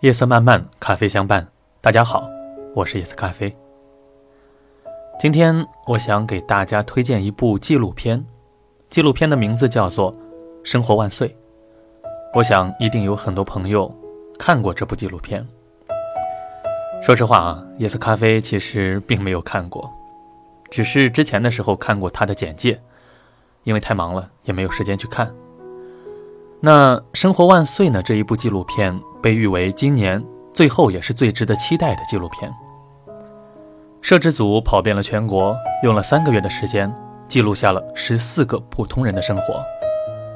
夜色漫漫，咖啡相伴。大家好，我是夜色咖啡。今天我想给大家推荐一部纪录片，纪录片的名字叫做《生活万岁》。我想一定有很多朋友看过这部纪录片。说实话啊，夜色咖啡其实并没有看过，只是之前的时候看过它的简介，因为太忙了，也没有时间去看。那《生活万岁》呢？这一部纪录片被誉为今年最后也是最值得期待的纪录片。摄制组跑遍了全国，用了三个月的时间，记录下了十四个普通人的生活，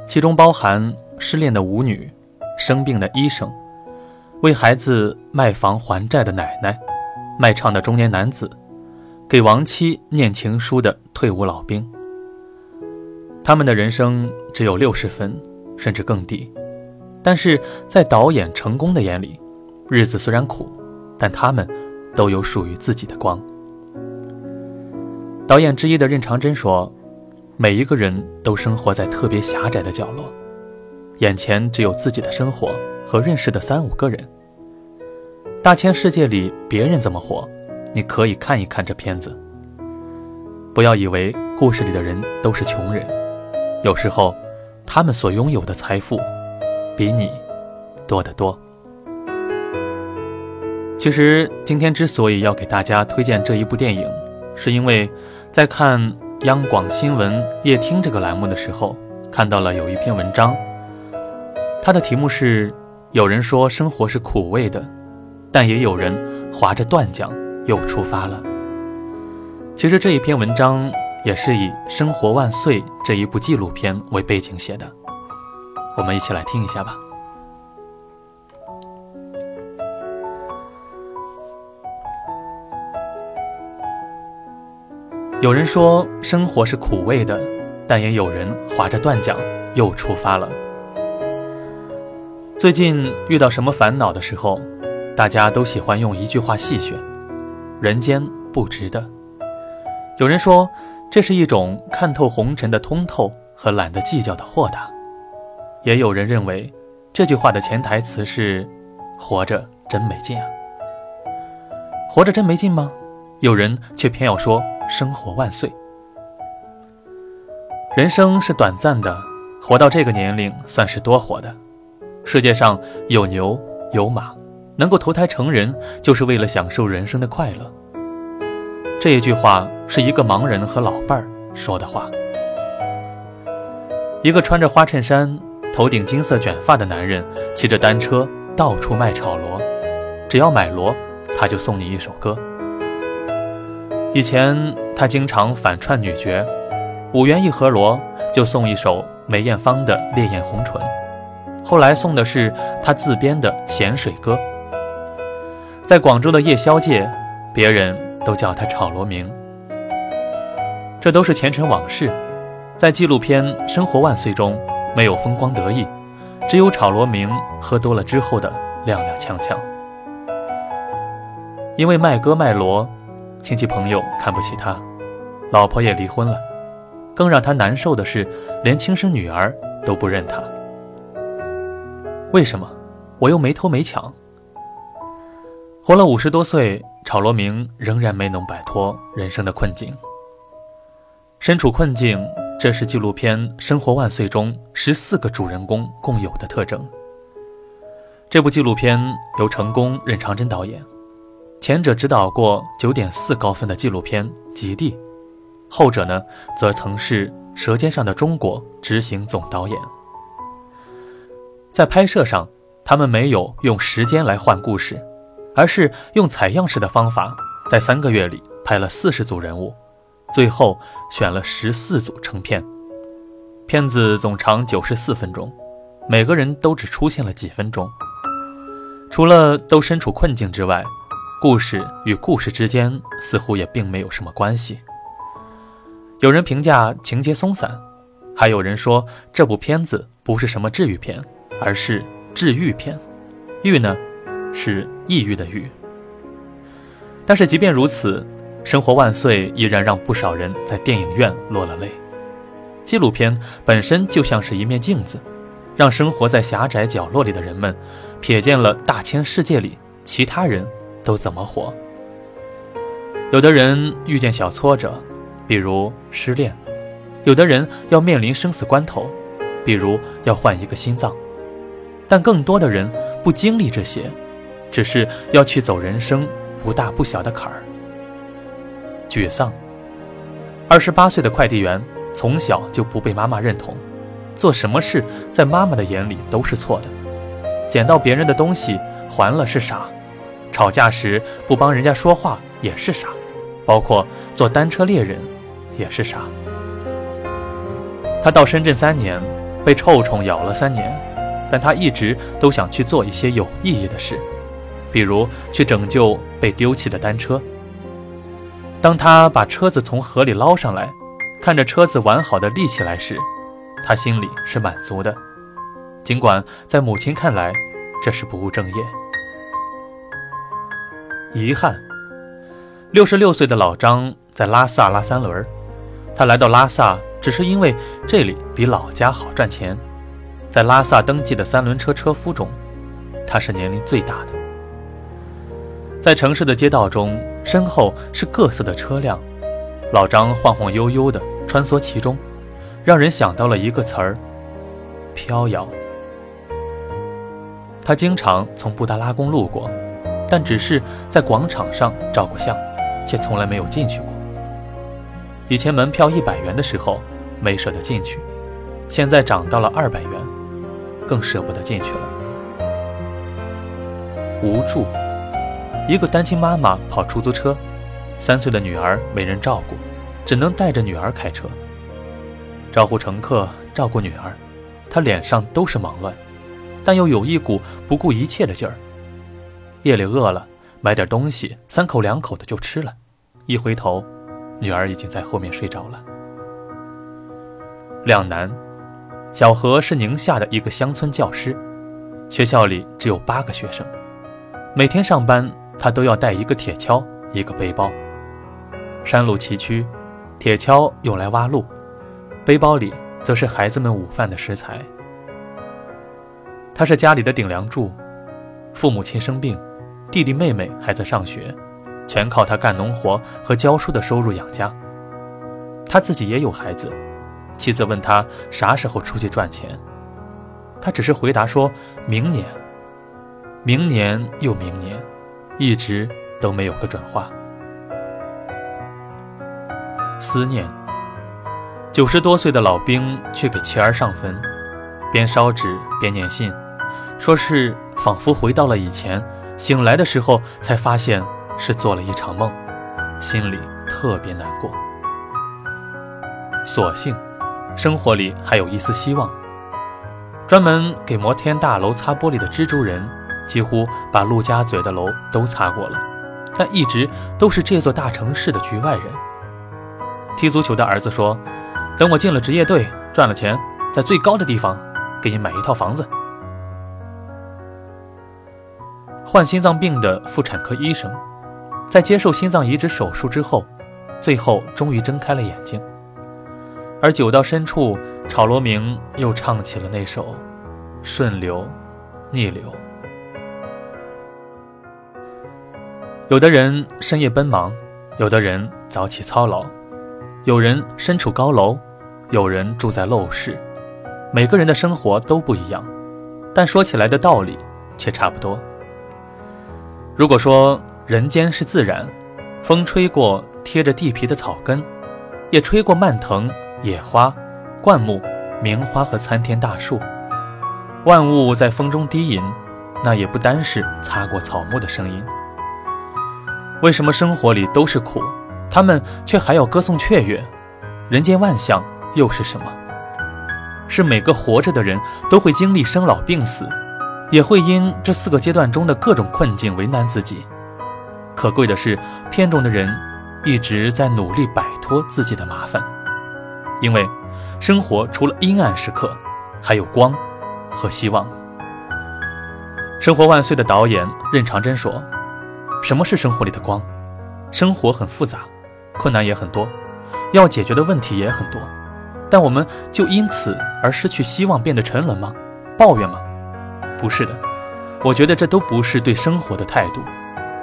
其中包含失恋的舞女、生病的医生、为孩子卖房还债的奶奶、卖唱的中年男子、给亡妻念情书的退伍老兵。他们的人生只有六十分。甚至更低，但是在导演成功的眼里，日子虽然苦，但他们都有属于自己的光。导演之一的任长真说：“每一个人都生活在特别狭窄的角落，眼前只有自己的生活和认识的三五个人。大千世界里别人怎么活，你可以看一看这片子。不要以为故事里的人都是穷人，有时候。”他们所拥有的财富，比你多得多。其实今天之所以要给大家推荐这一部电影，是因为在看央广新闻夜听这个栏目的时候，看到了有一篇文章，它的题目是“有人说生活是苦味的，但也有人划着断桨又出发了”。其实这一篇文章。也是以《生活万岁》这一部纪录片为背景写的，我们一起来听一下吧。有人说生活是苦味的，但也有人划着断桨又出发了。最近遇到什么烦恼的时候，大家都喜欢用一句话戏谑：“人间不值得。”有人说。这是一种看透红尘的通透和懒得计较的豁达，也有人认为这句话的潜台词是“活着真没劲啊”。活着真没劲吗？有人却偏要说“生活万岁”。人生是短暂的，活到这个年龄算是多活的。世界上有牛有马，能够投胎成人，就是为了享受人生的快乐。这一句话。是一个盲人和老伴儿说的话。一个穿着花衬衫、头顶金色卷发的男人，骑着单车到处卖炒螺，只要买螺，他就送你一首歌。以前他经常反串女角，五元一盒螺就送一首梅艳芳的《烈焰红唇》，后来送的是他自编的《咸水歌》。在广州的夜宵界，别人都叫他炒螺明。这都是前尘往事，在纪录片《生活万岁》中没有风光得意，只有炒螺明喝多了之后的踉踉跄跄。因为卖歌卖螺，亲戚朋友看不起他，老婆也离婚了，更让他难受的是，连亲生女儿都不认他。为什么？我又没偷没抢。活了五十多岁，炒螺明仍然没能摆脱人生的困境。身处困境，这是纪录片《生活万岁》中十四个主人公共有的特征。这部纪录片由成功、任长真导演，前者指导过九点四高分的纪录片《极地》，后者呢，则曾是《舌尖上的中国》执行总导演。在拍摄上，他们没有用时间来换故事，而是用采样式的方法，在三个月里拍了四十组人物。最后选了十四组成片，片子总长九十四分钟，每个人都只出现了几分钟。除了都身处困境之外，故事与故事之间似乎也并没有什么关系。有人评价情节松散，还有人说这部片子不是什么治愈片，而是治愈片。愈呢，是抑郁的愈。但是即便如此。生活万岁依然让不少人在电影院落了泪。纪录片本身就像是一面镜子，让生活在狭窄角落里的人们瞥见了大千世界里其他人都怎么活。有的人遇见小挫折，比如失恋；有的人要面临生死关头，比如要换一个心脏。但更多的人不经历这些，只是要去走人生不大不小的坎儿。沮丧。二十八岁的快递员从小就不被妈妈认同，做什么事在妈妈的眼里都是错的。捡到别人的东西还了是傻，吵架时不帮人家说话也是傻，包括做单车猎人也是傻。他到深圳三年，被臭虫咬了三年，但他一直都想去做一些有意义的事，比如去拯救被丢弃的单车。当他把车子从河里捞上来，看着车子完好的立起来时，他心里是满足的。尽管在母亲看来，这是不务正业。遗憾，六十六岁的老张在拉萨拉三轮，他来到拉萨只是因为这里比老家好赚钱。在拉萨登记的三轮车车夫中，他是年龄最大的。在城市的街道中。身后是各色的车辆，老张晃晃悠悠地穿梭其中，让人想到了一个词儿：飘摇。他经常从布达拉宫路过，但只是在广场上照过相，却从来没有进去过。以前门票一百元的时候，没舍得进去，现在涨到了二百元，更舍不得进去了。无助。一个单亲妈妈跑出租车，三岁的女儿没人照顾，只能带着女儿开车，招呼乘客，照顾女儿。她脸上都是忙乱，但又有一股不顾一切的劲儿。夜里饿了，买点东西，三口两口的就吃了。一回头，女儿已经在后面睡着了。两难，小何是宁夏的一个乡村教师，学校里只有八个学生，每天上班。他都要带一个铁锹，一个背包。山路崎岖，铁锹用来挖路，背包里则是孩子们午饭的食材。他是家里的顶梁柱，父母亲生病，弟弟妹妹还在上学，全靠他干农活和教书的收入养家。他自己也有孩子，妻子问他啥时候出去赚钱，他只是回答说：“明年，明年又明年。”一直都没有个转化。思念。九十多岁的老兵去给妻儿上坟，边烧纸边念信，说是仿佛回到了以前，醒来的时候才发现是做了一场梦，心里特别难过。所幸，生活里还有一丝希望。专门给摩天大楼擦玻璃的蜘蛛人。几乎把陆家嘴的楼都擦过了，但一直都是这座大城市的局外人。踢足球的儿子说：“等我进了职业队，赚了钱，在最高的地方给你买一套房子。”患心脏病的妇产科医生，在接受心脏移植手术之后，最后终于睁开了眼睛。而酒到深处，炒罗明又唱起了那首《顺流逆流》。有的人深夜奔忙，有的人早起操劳，有人身处高楼，有人住在陋室，每个人的生活都不一样，但说起来的道理却差不多。如果说人间是自然，风吹过贴着地皮的草根，也吹过蔓藤、野花、灌木、名花和参天大树，万物在风中低吟，那也不单是擦过草木的声音。为什么生活里都是苦，他们却还要歌颂雀跃？人间万象又是什么？是每个活着的人都会经历生老病死，也会因这四个阶段中的各种困境为难自己。可贵的是，片中的人一直在努力摆脱自己的麻烦，因为生活除了阴暗时刻，还有光和希望。生活万岁的导演任长征说。什么是生活里的光？生活很复杂，困难也很多，要解决的问题也很多，但我们就因此而失去希望，变得沉沦吗？抱怨吗？不是的，我觉得这都不是对生活的态度。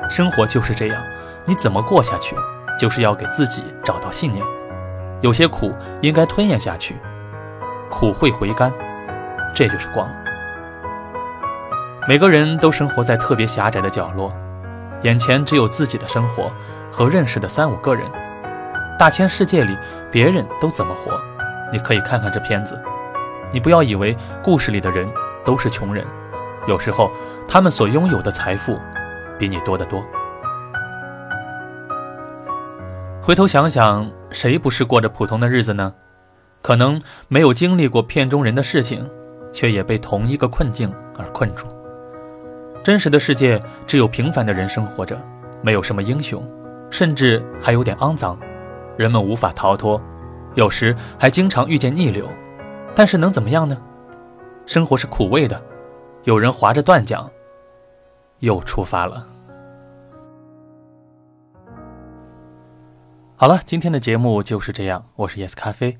生活就是这样，你怎么过下去，就是要给自己找到信念。有些苦应该吞咽下去，苦会回甘，这就是光。每个人都生活在特别狭窄的角落，眼前只有自己的生活和认识的三五个人。大千世界里，别人都怎么活？你可以看看这片子。你不要以为故事里的人都是穷人，有时候他们所拥有的财富比你多得多。回头想想，谁不是过着普通的日子呢？可能没有经历过片中人的事情，却也被同一个困境而困住。真实的世界只有平凡的人生活着，没有什么英雄，甚至还有点肮脏，人们无法逃脱，有时还经常遇见逆流。但是能怎么样呢？生活是苦味的，有人划着断桨，又出发了。好了，今天的节目就是这样。我是 Yes 咖啡。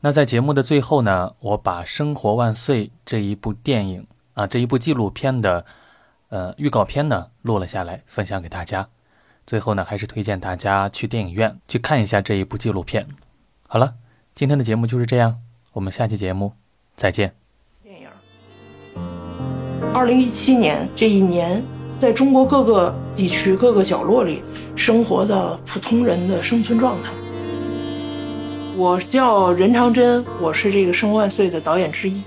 那在节目的最后呢，我把《生活万岁》这一部电影啊，这一部纪录片的呃预告片呢录了下来，分享给大家。最后呢，还是推荐大家去电影院去看一下这一部纪录片。好了，今天的节目就是这样，我们下期节目再见。电影。二零一七年这一年，在中国各个地区各个角落里。生活的普通人的生存状态。我叫任长真，我是这个《生万岁》的导演之一，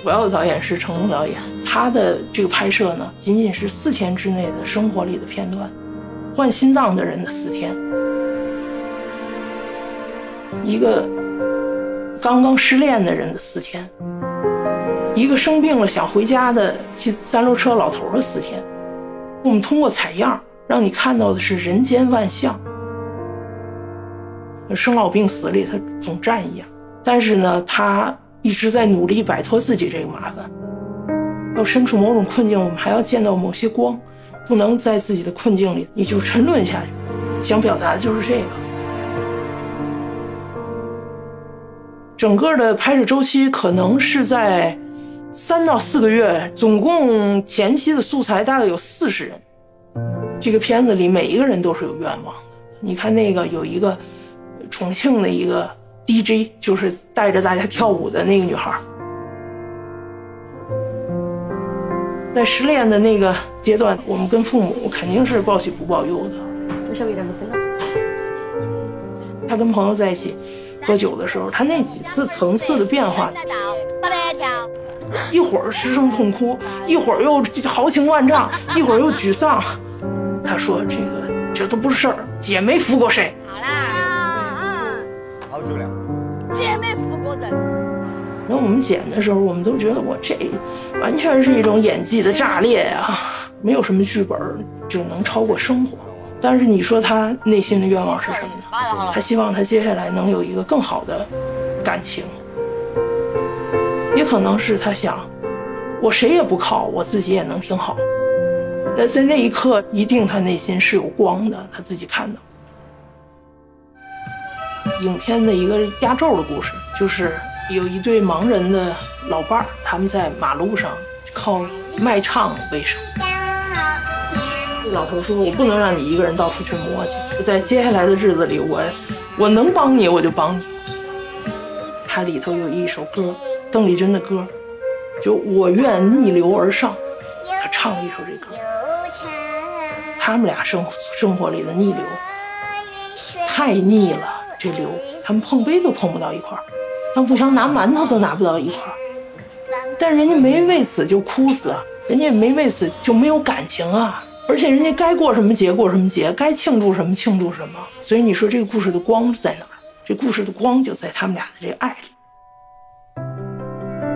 主要的导演是成龙导演。他的这个拍摄呢，仅仅是四天之内的生活里的片段。换心脏的人的四天，一个刚刚失恋的人的四天，一个生病了想回家的骑三轮车老头的四天。我们通过采样。让你看到的是人间万象，生老病死里他总站一样，但是呢，他一直在努力摆脱自己这个麻烦。要身处某种困境，我们还要见到某些光，不能在自己的困境里你就沉沦下去。想表达的就是这个。整个的拍摄周期可能是在三到四个月，总共前期的素材大概有四十人。这个片子里每一个人都是有愿望的。你看那个有一个重庆的一个 DJ，就是带着大家跳舞的那个女孩，在失恋的那个阶段，我们跟父母肯定是报喜不报忧的。我小月点不分了。他跟朋友在一起喝酒的时候，他那几次层次的变化，一会儿失声痛哭，一会儿又豪情万丈，一会儿又沮丧。他说：“这个这都不是事儿，姐没服过谁。好啦，好久了，姐没服过人。那我们剪的时候，我们都觉得我这完全是一种演技的炸裂呀，没有什么剧本就能超过生活。但是你说他内心的愿望是什么呢？他希望他接下来能有一个更好的感情，也可能是他想，我谁也不靠，我自己也能挺好。”那在那一刻，一定他内心是有光的，他自己看到。影片的一个压轴的故事，就是有一对盲人的老伴儿，他们在马路上靠卖唱为生。老头说：“我不能让你一个人到处去磨去，在接下来的日子里，我我能帮你，我就帮你。”他里头有一首歌，邓丽君的歌，就我愿逆流而上，他唱了一首这歌。他们俩生生活里的逆流太逆了，这流他们碰杯都碰不到一块儿，他互相拿馒头都拿不到一块儿，但人家没为此就哭死，人家也没为此就没有感情啊，而且人家该过什么节过什么节，该庆祝什么庆祝什么，所以你说这个故事的光在哪儿？这故事的光就在他们俩的这爱里。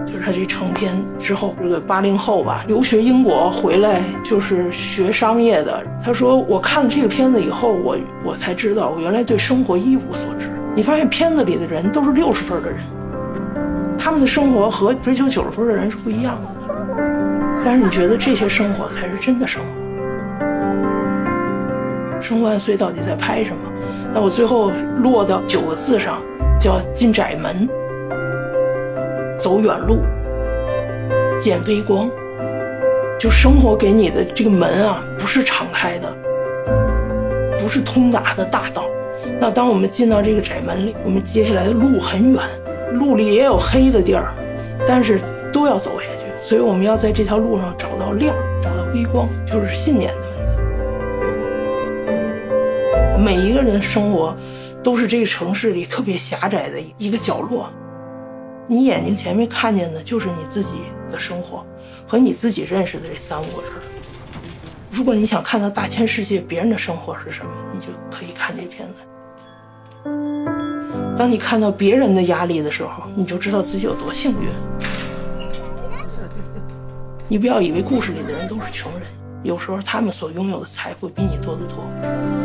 就是他这成片之后，这个八零后吧，留学英国回来就是学商业的。他说：“我看了这个片子以后，我我才知道，我原来对生活一无所知。你发现片子里的人都是六十分的人，他们的生活和追求九十分的人是不一样的。但是你觉得这些生活才是真的生活？《生活万岁》到底在拍什么？那我最后落到九个字上，叫进窄门。”走远路，见微光，就生活给你的这个门啊，不是敞开的，不是通达的大道。那当我们进到这个窄门里，我们接下来的路很远，路里也有黑的地儿，但是都要走下去。所以我们要在这条路上找到亮，找到微光，就是信念的问题。每一个人生活，都是这个城市里特别狭窄的一个角落。你眼睛前面看见的就是你自己的生活，和你自己认识的这三五个人。如果你想看到大千世界别人的生活是什么，你就可以看这片子。当你看到别人的压力的时候，你就知道自己有多幸运。你不要以为故事里的人都是穷人，有时候他们所拥有的财富比你多得多。